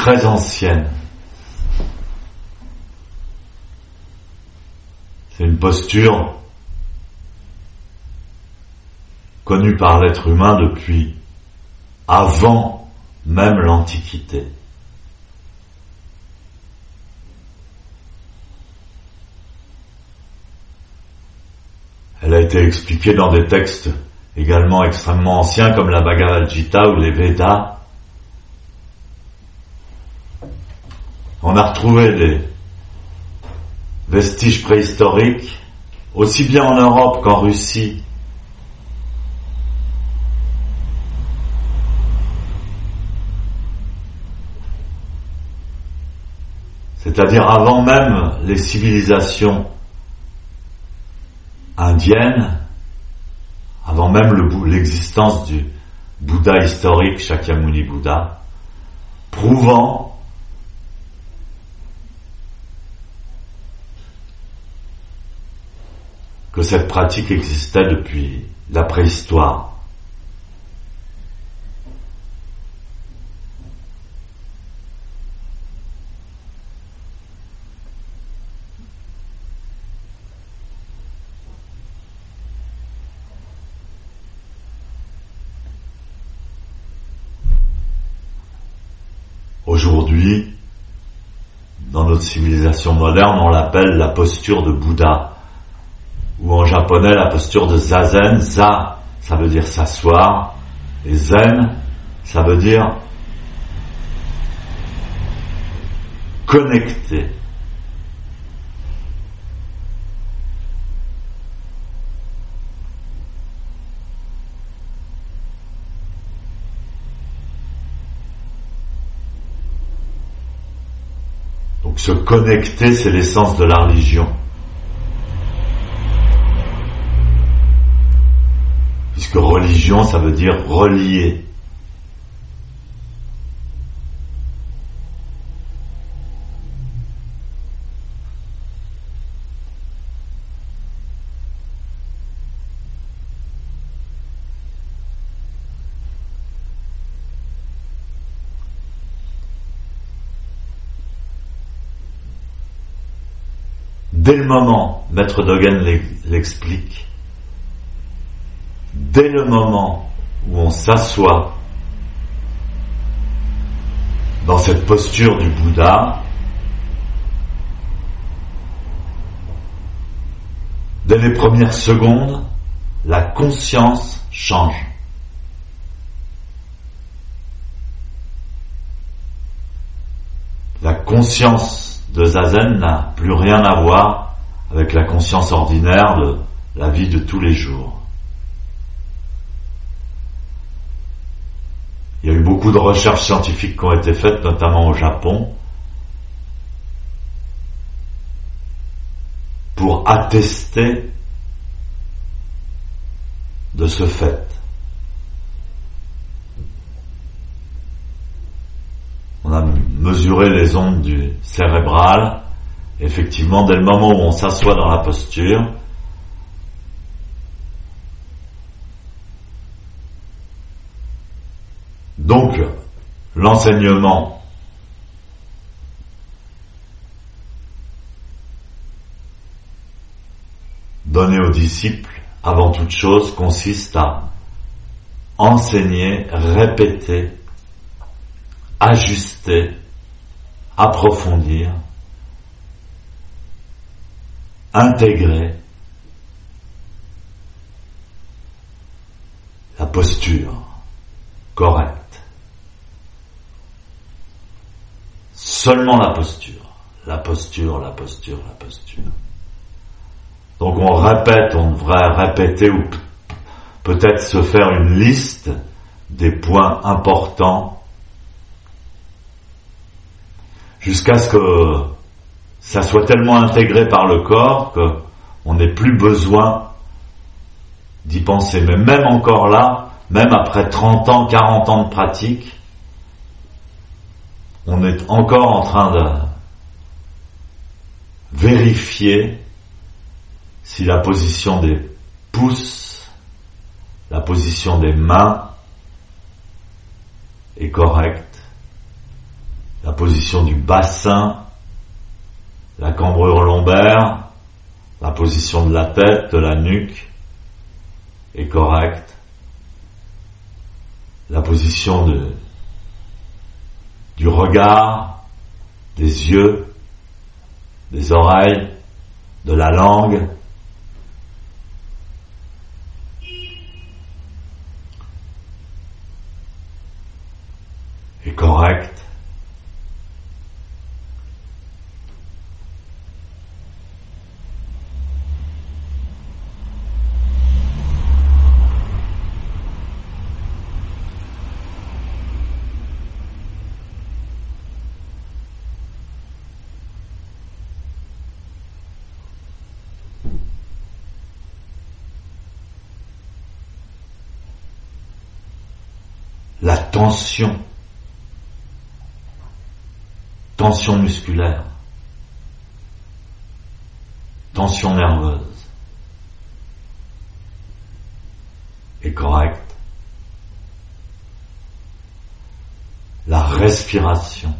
très ancienne. C'est une posture connue par l'être humain depuis avant même l'Antiquité. Elle a été expliquée dans des textes également extrêmement anciens comme la Bhagavad Gita ou les Védas. On a retrouvé des vestiges préhistoriques, aussi bien en Europe qu'en Russie. C'est-à-dire avant même les civilisations indienne, avant même l'existence du Bouddha historique, Shakyamuni Bouddha, prouvant que cette pratique existait depuis la préhistoire. Aujourd'hui, dans notre civilisation moderne, on l'appelle la posture de Bouddha, ou en japonais la posture de Zazen. Za, ça veut dire s'asseoir, et Zen, ça veut dire connecter. se connecter, c'est l'essence de la religion. Puisque religion, ça veut dire relier. Dès le moment, Maître Dogen l'explique, dès le moment où on s'assoit dans cette posture du Bouddha, dès les premières secondes, la conscience change. La conscience de Zazen n'a plus rien à voir avec la conscience ordinaire de la vie de tous les jours. Il y a eu beaucoup de recherches scientifiques qui ont été faites, notamment au Japon, pour attester de ce fait. On a mesurer les ondes du cérébral. Effectivement, dès le moment où on s'assoit dans la posture, donc l'enseignement donné aux disciples, avant toute chose, consiste à enseigner, répéter, ajuster approfondir, intégrer la posture correcte. Seulement la posture, la posture, la posture, la posture. Donc on répète, on devrait répéter ou peut-être se faire une liste des points importants jusqu'à ce que ça soit tellement intégré par le corps qu'on n'ait plus besoin d'y penser. Mais même encore là, même après 30 ans, 40 ans de pratique, on est encore en train de vérifier si la position des pouces, la position des mains est correcte la position du bassin, la cambrure lombaire, la position de la tête, de la nuque est correcte. La position de, du regard, des yeux, des oreilles, de la langue est correcte. La tension, tension musculaire, tension nerveuse. Est correcte. La respiration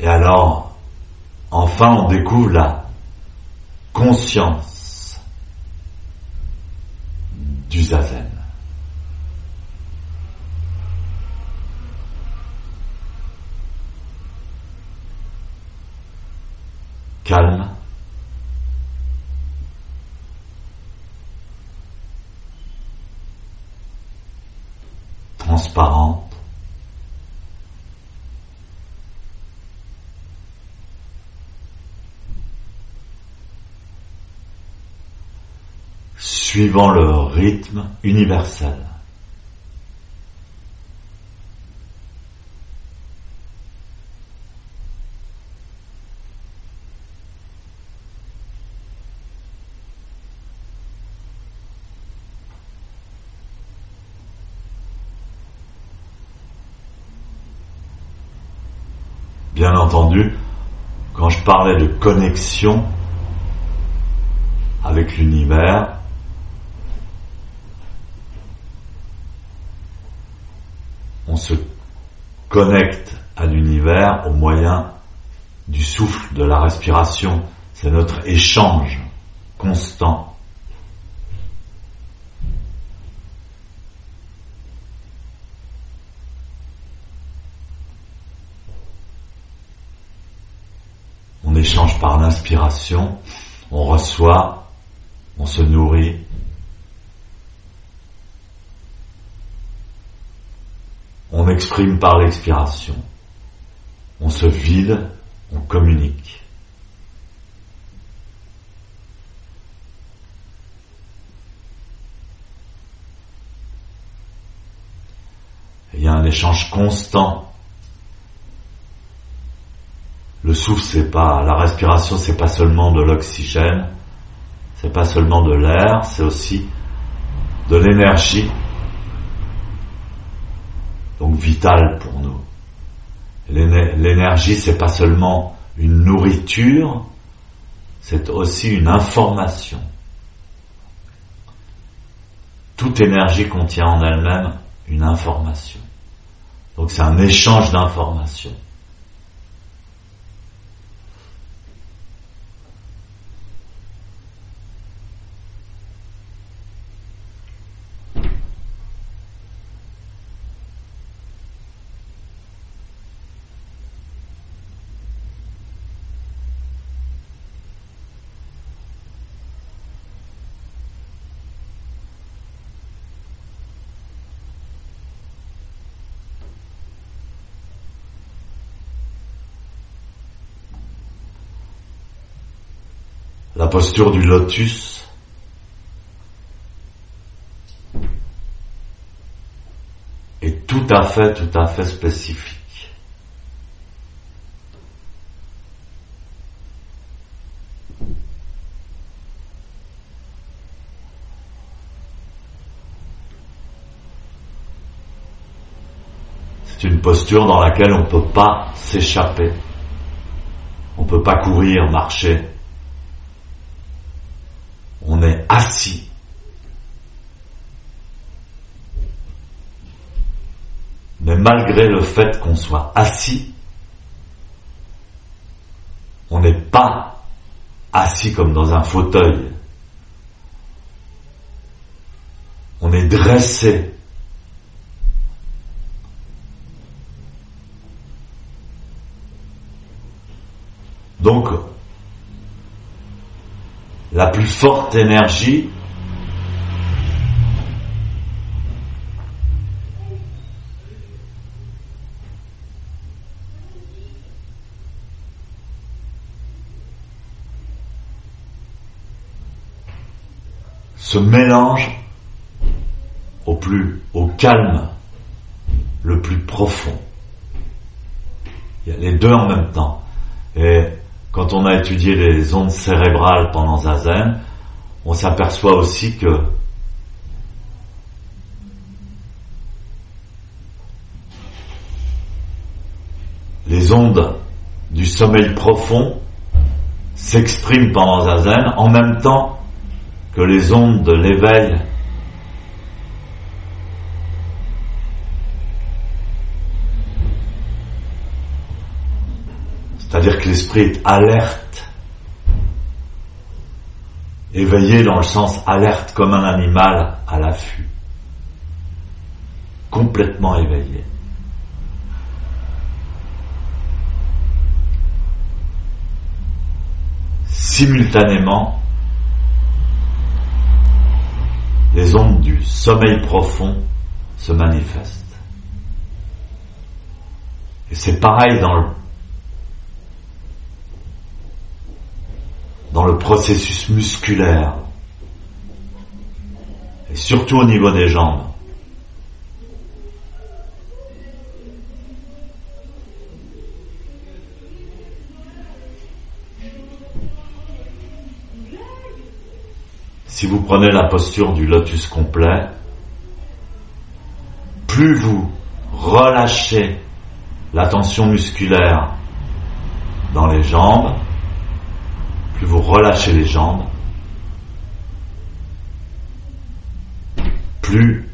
Et alors, enfin, on découvre la conscience du zazen. Calme. Suivant le rythme universel. Bien entendu, quand je parlais de connexion avec l'univers, on se connecte à l'univers au moyen du souffle, de la respiration. C'est notre échange constant. On échange par l'inspiration, on reçoit, on se nourrit, on exprime par l'expiration. On se vide, on communique. Il y a un échange constant. Le souffle, c'est pas, la respiration, c'est pas seulement de l'oxygène, c'est pas seulement de l'air, c'est aussi de l'énergie donc vital pour nous. L'énergie, c'est pas seulement une nourriture, c'est aussi une information. Toute énergie contient en elle-même une information. Donc c'est un échange d'informations. La posture du lotus est tout à fait, tout à fait spécifique. C'est une posture dans laquelle on ne peut pas s'échapper. On ne peut pas courir, marcher. On est assis. Mais malgré le fait qu'on soit assis, on n'est pas assis comme dans un fauteuil. On est dressé Donc, la plus forte énergie se mélange au plus, au calme, le plus profond. Il y a les deux en même temps. Et quand on a étudié les ondes cérébrales pendant Zazen, on s'aperçoit aussi que les ondes du sommeil profond s'expriment pendant Zazen en même temps que les ondes de l'éveil C'est-à-dire que l'esprit est alerte, éveillé dans le sens alerte comme un animal à l'affût, complètement éveillé. Simultanément, les ondes du sommeil profond se manifestent. Et c'est pareil dans le dans le processus musculaire et surtout au niveau des jambes. Si vous prenez la posture du lotus complet, plus vous relâchez la tension musculaire dans les jambes, plus vous relâchez les jambes, plus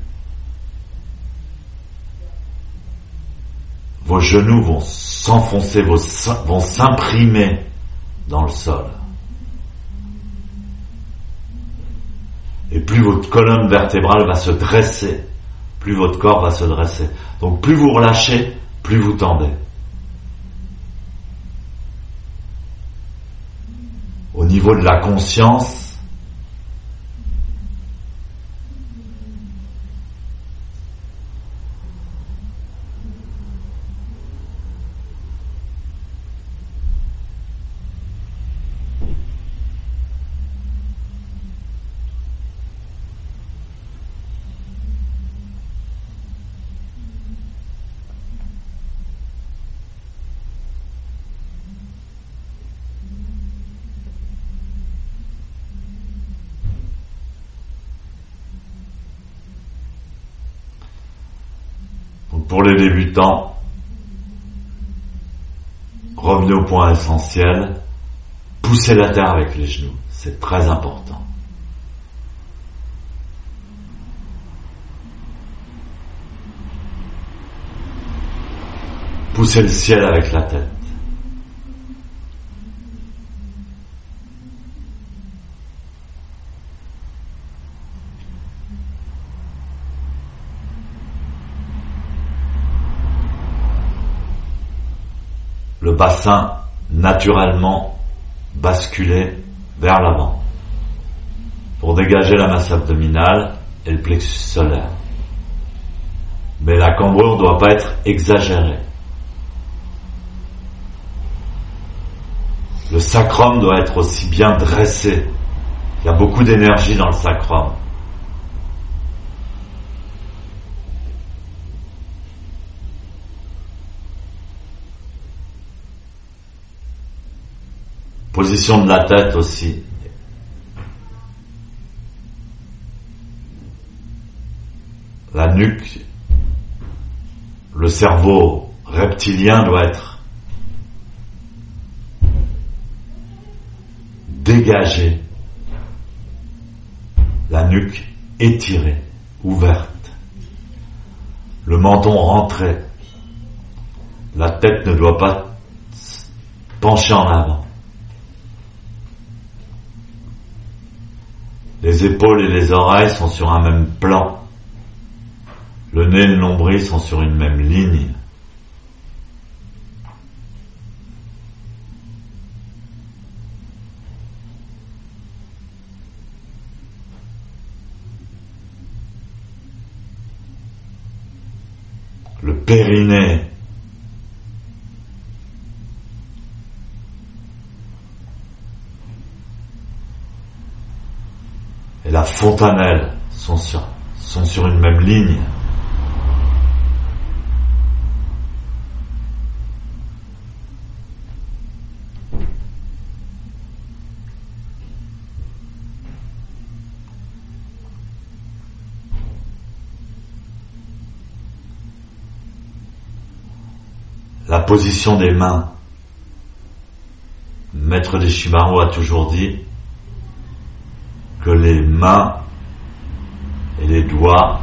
vos genoux vont s'enfoncer, vont s'imprimer dans le sol. Et plus votre colonne vertébrale va se dresser, plus votre corps va se dresser. Donc plus vous relâchez, plus vous tendez. Au niveau de la conscience, pour les débutants, revenez au point essentiel, poussez la terre avec les genoux, c'est très important. Poussez le ciel avec la tête. Le bassin naturellement basculé vers l'avant pour dégager la masse abdominale et le plexus solaire. Mais la cambrure ne doit pas être exagérée. Le sacrum doit être aussi bien dressé. Il y a beaucoup d'énergie dans le sacrum. Position de la tête aussi. La nuque, le cerveau reptilien doit être dégagé, la nuque étirée, ouverte, le menton rentré, la tête ne doit pas pencher en avant. Les épaules et les oreilles sont sur un même plan. Le nez et le nombril sont sur une même ligne. Le périnée fontanelle sont sur, sont sur une même ligne. La position des mains. Maître des Shimaru a toujours dit les mains et les doigts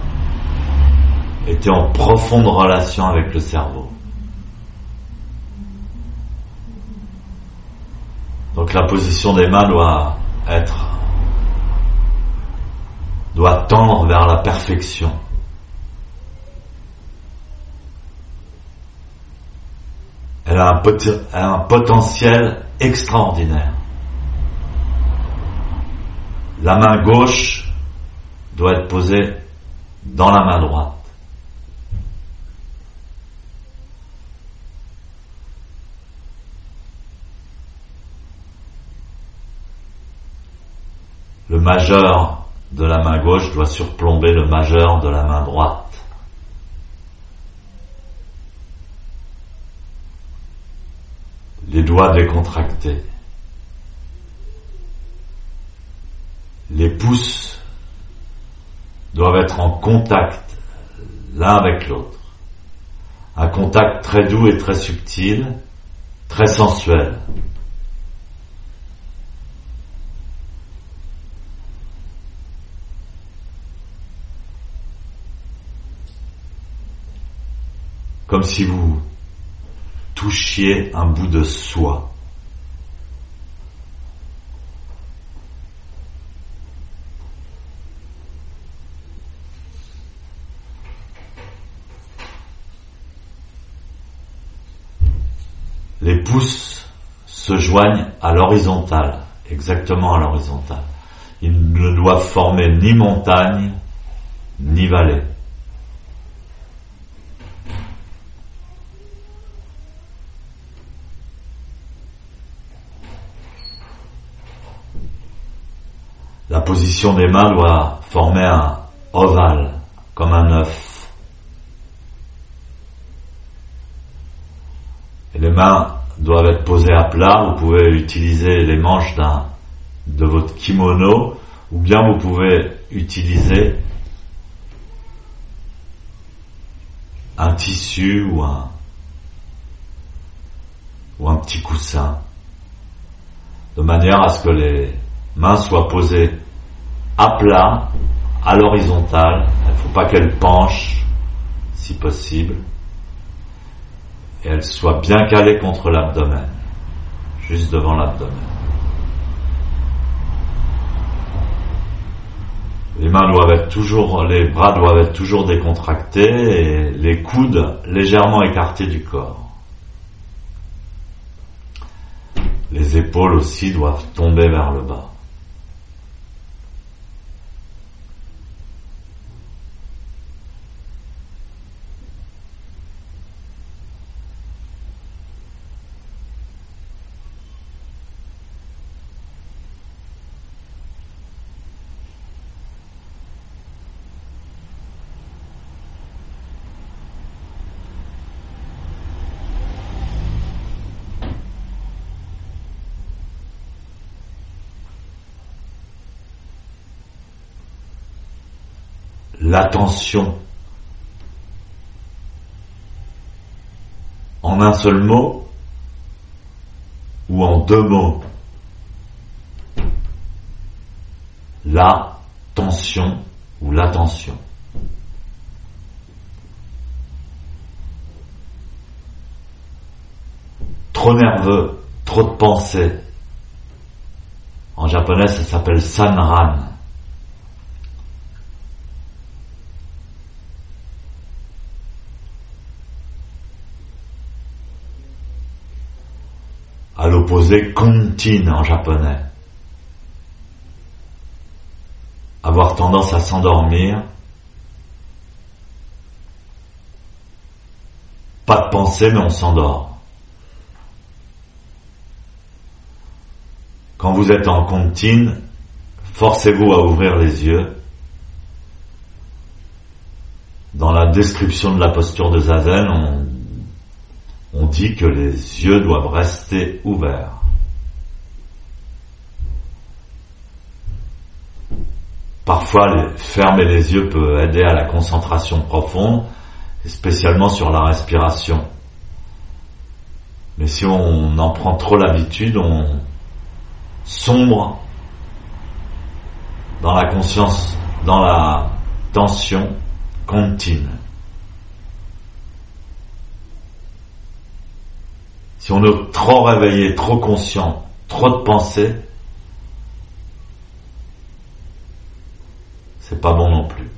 étaient en profonde relation avec le cerveau. Donc la position des mains doit être, doit tendre vers la perfection. Elle a un potentiel extraordinaire. La main gauche doit être posée dans la main droite. Le majeur de la main gauche doit surplomber le majeur de la main droite. Les doigts décontractés. Les pouces doivent être en contact l'un avec l'autre. Un contact très doux et très subtil, très sensuel. Comme si vous touchiez un bout de soie. les pouces se joignent à l'horizontale, exactement à l'horizontale. Ils ne doivent former ni montagne, ni vallée. La position des mains doit former un ovale, comme un œuf. les mains doivent être posées à plat. Vous pouvez utiliser les manches d'un, de votre kimono ou bien vous pouvez utiliser un tissu ou un, ou un petit coussin de manière à ce que les mains soient posées à plat, à l'horizontale. Il ne faut pas qu'elles penchent si possible et elle soit bien calée contre l'abdomen, juste devant l'abdomen. Les mains doivent toujours, les bras doivent être toujours décontractés et les coudes légèrement écartés du corps. Les épaules aussi doivent tomber vers le bas. L'attention en un seul mot ou en deux mots. La tension ou l'attention. Trop nerveux, trop de pensées. En japonais, ça s'appelle sanran. À l'opposé contine en japonais. Avoir tendance à s'endormir, pas de pensée mais on s'endort. Quand vous êtes en contine, forcez-vous à ouvrir les yeux. Dans la description de la posture de Zazen, on on dit que les yeux doivent rester ouverts. Parfois, fermer les yeux peut aider à la concentration profonde, spécialement sur la respiration. Mais si on en prend trop l'habitude, on sombre dans la conscience, dans la tension continue. Si on est trop réveillé, trop conscient, trop de pensées, c'est pas bon non plus.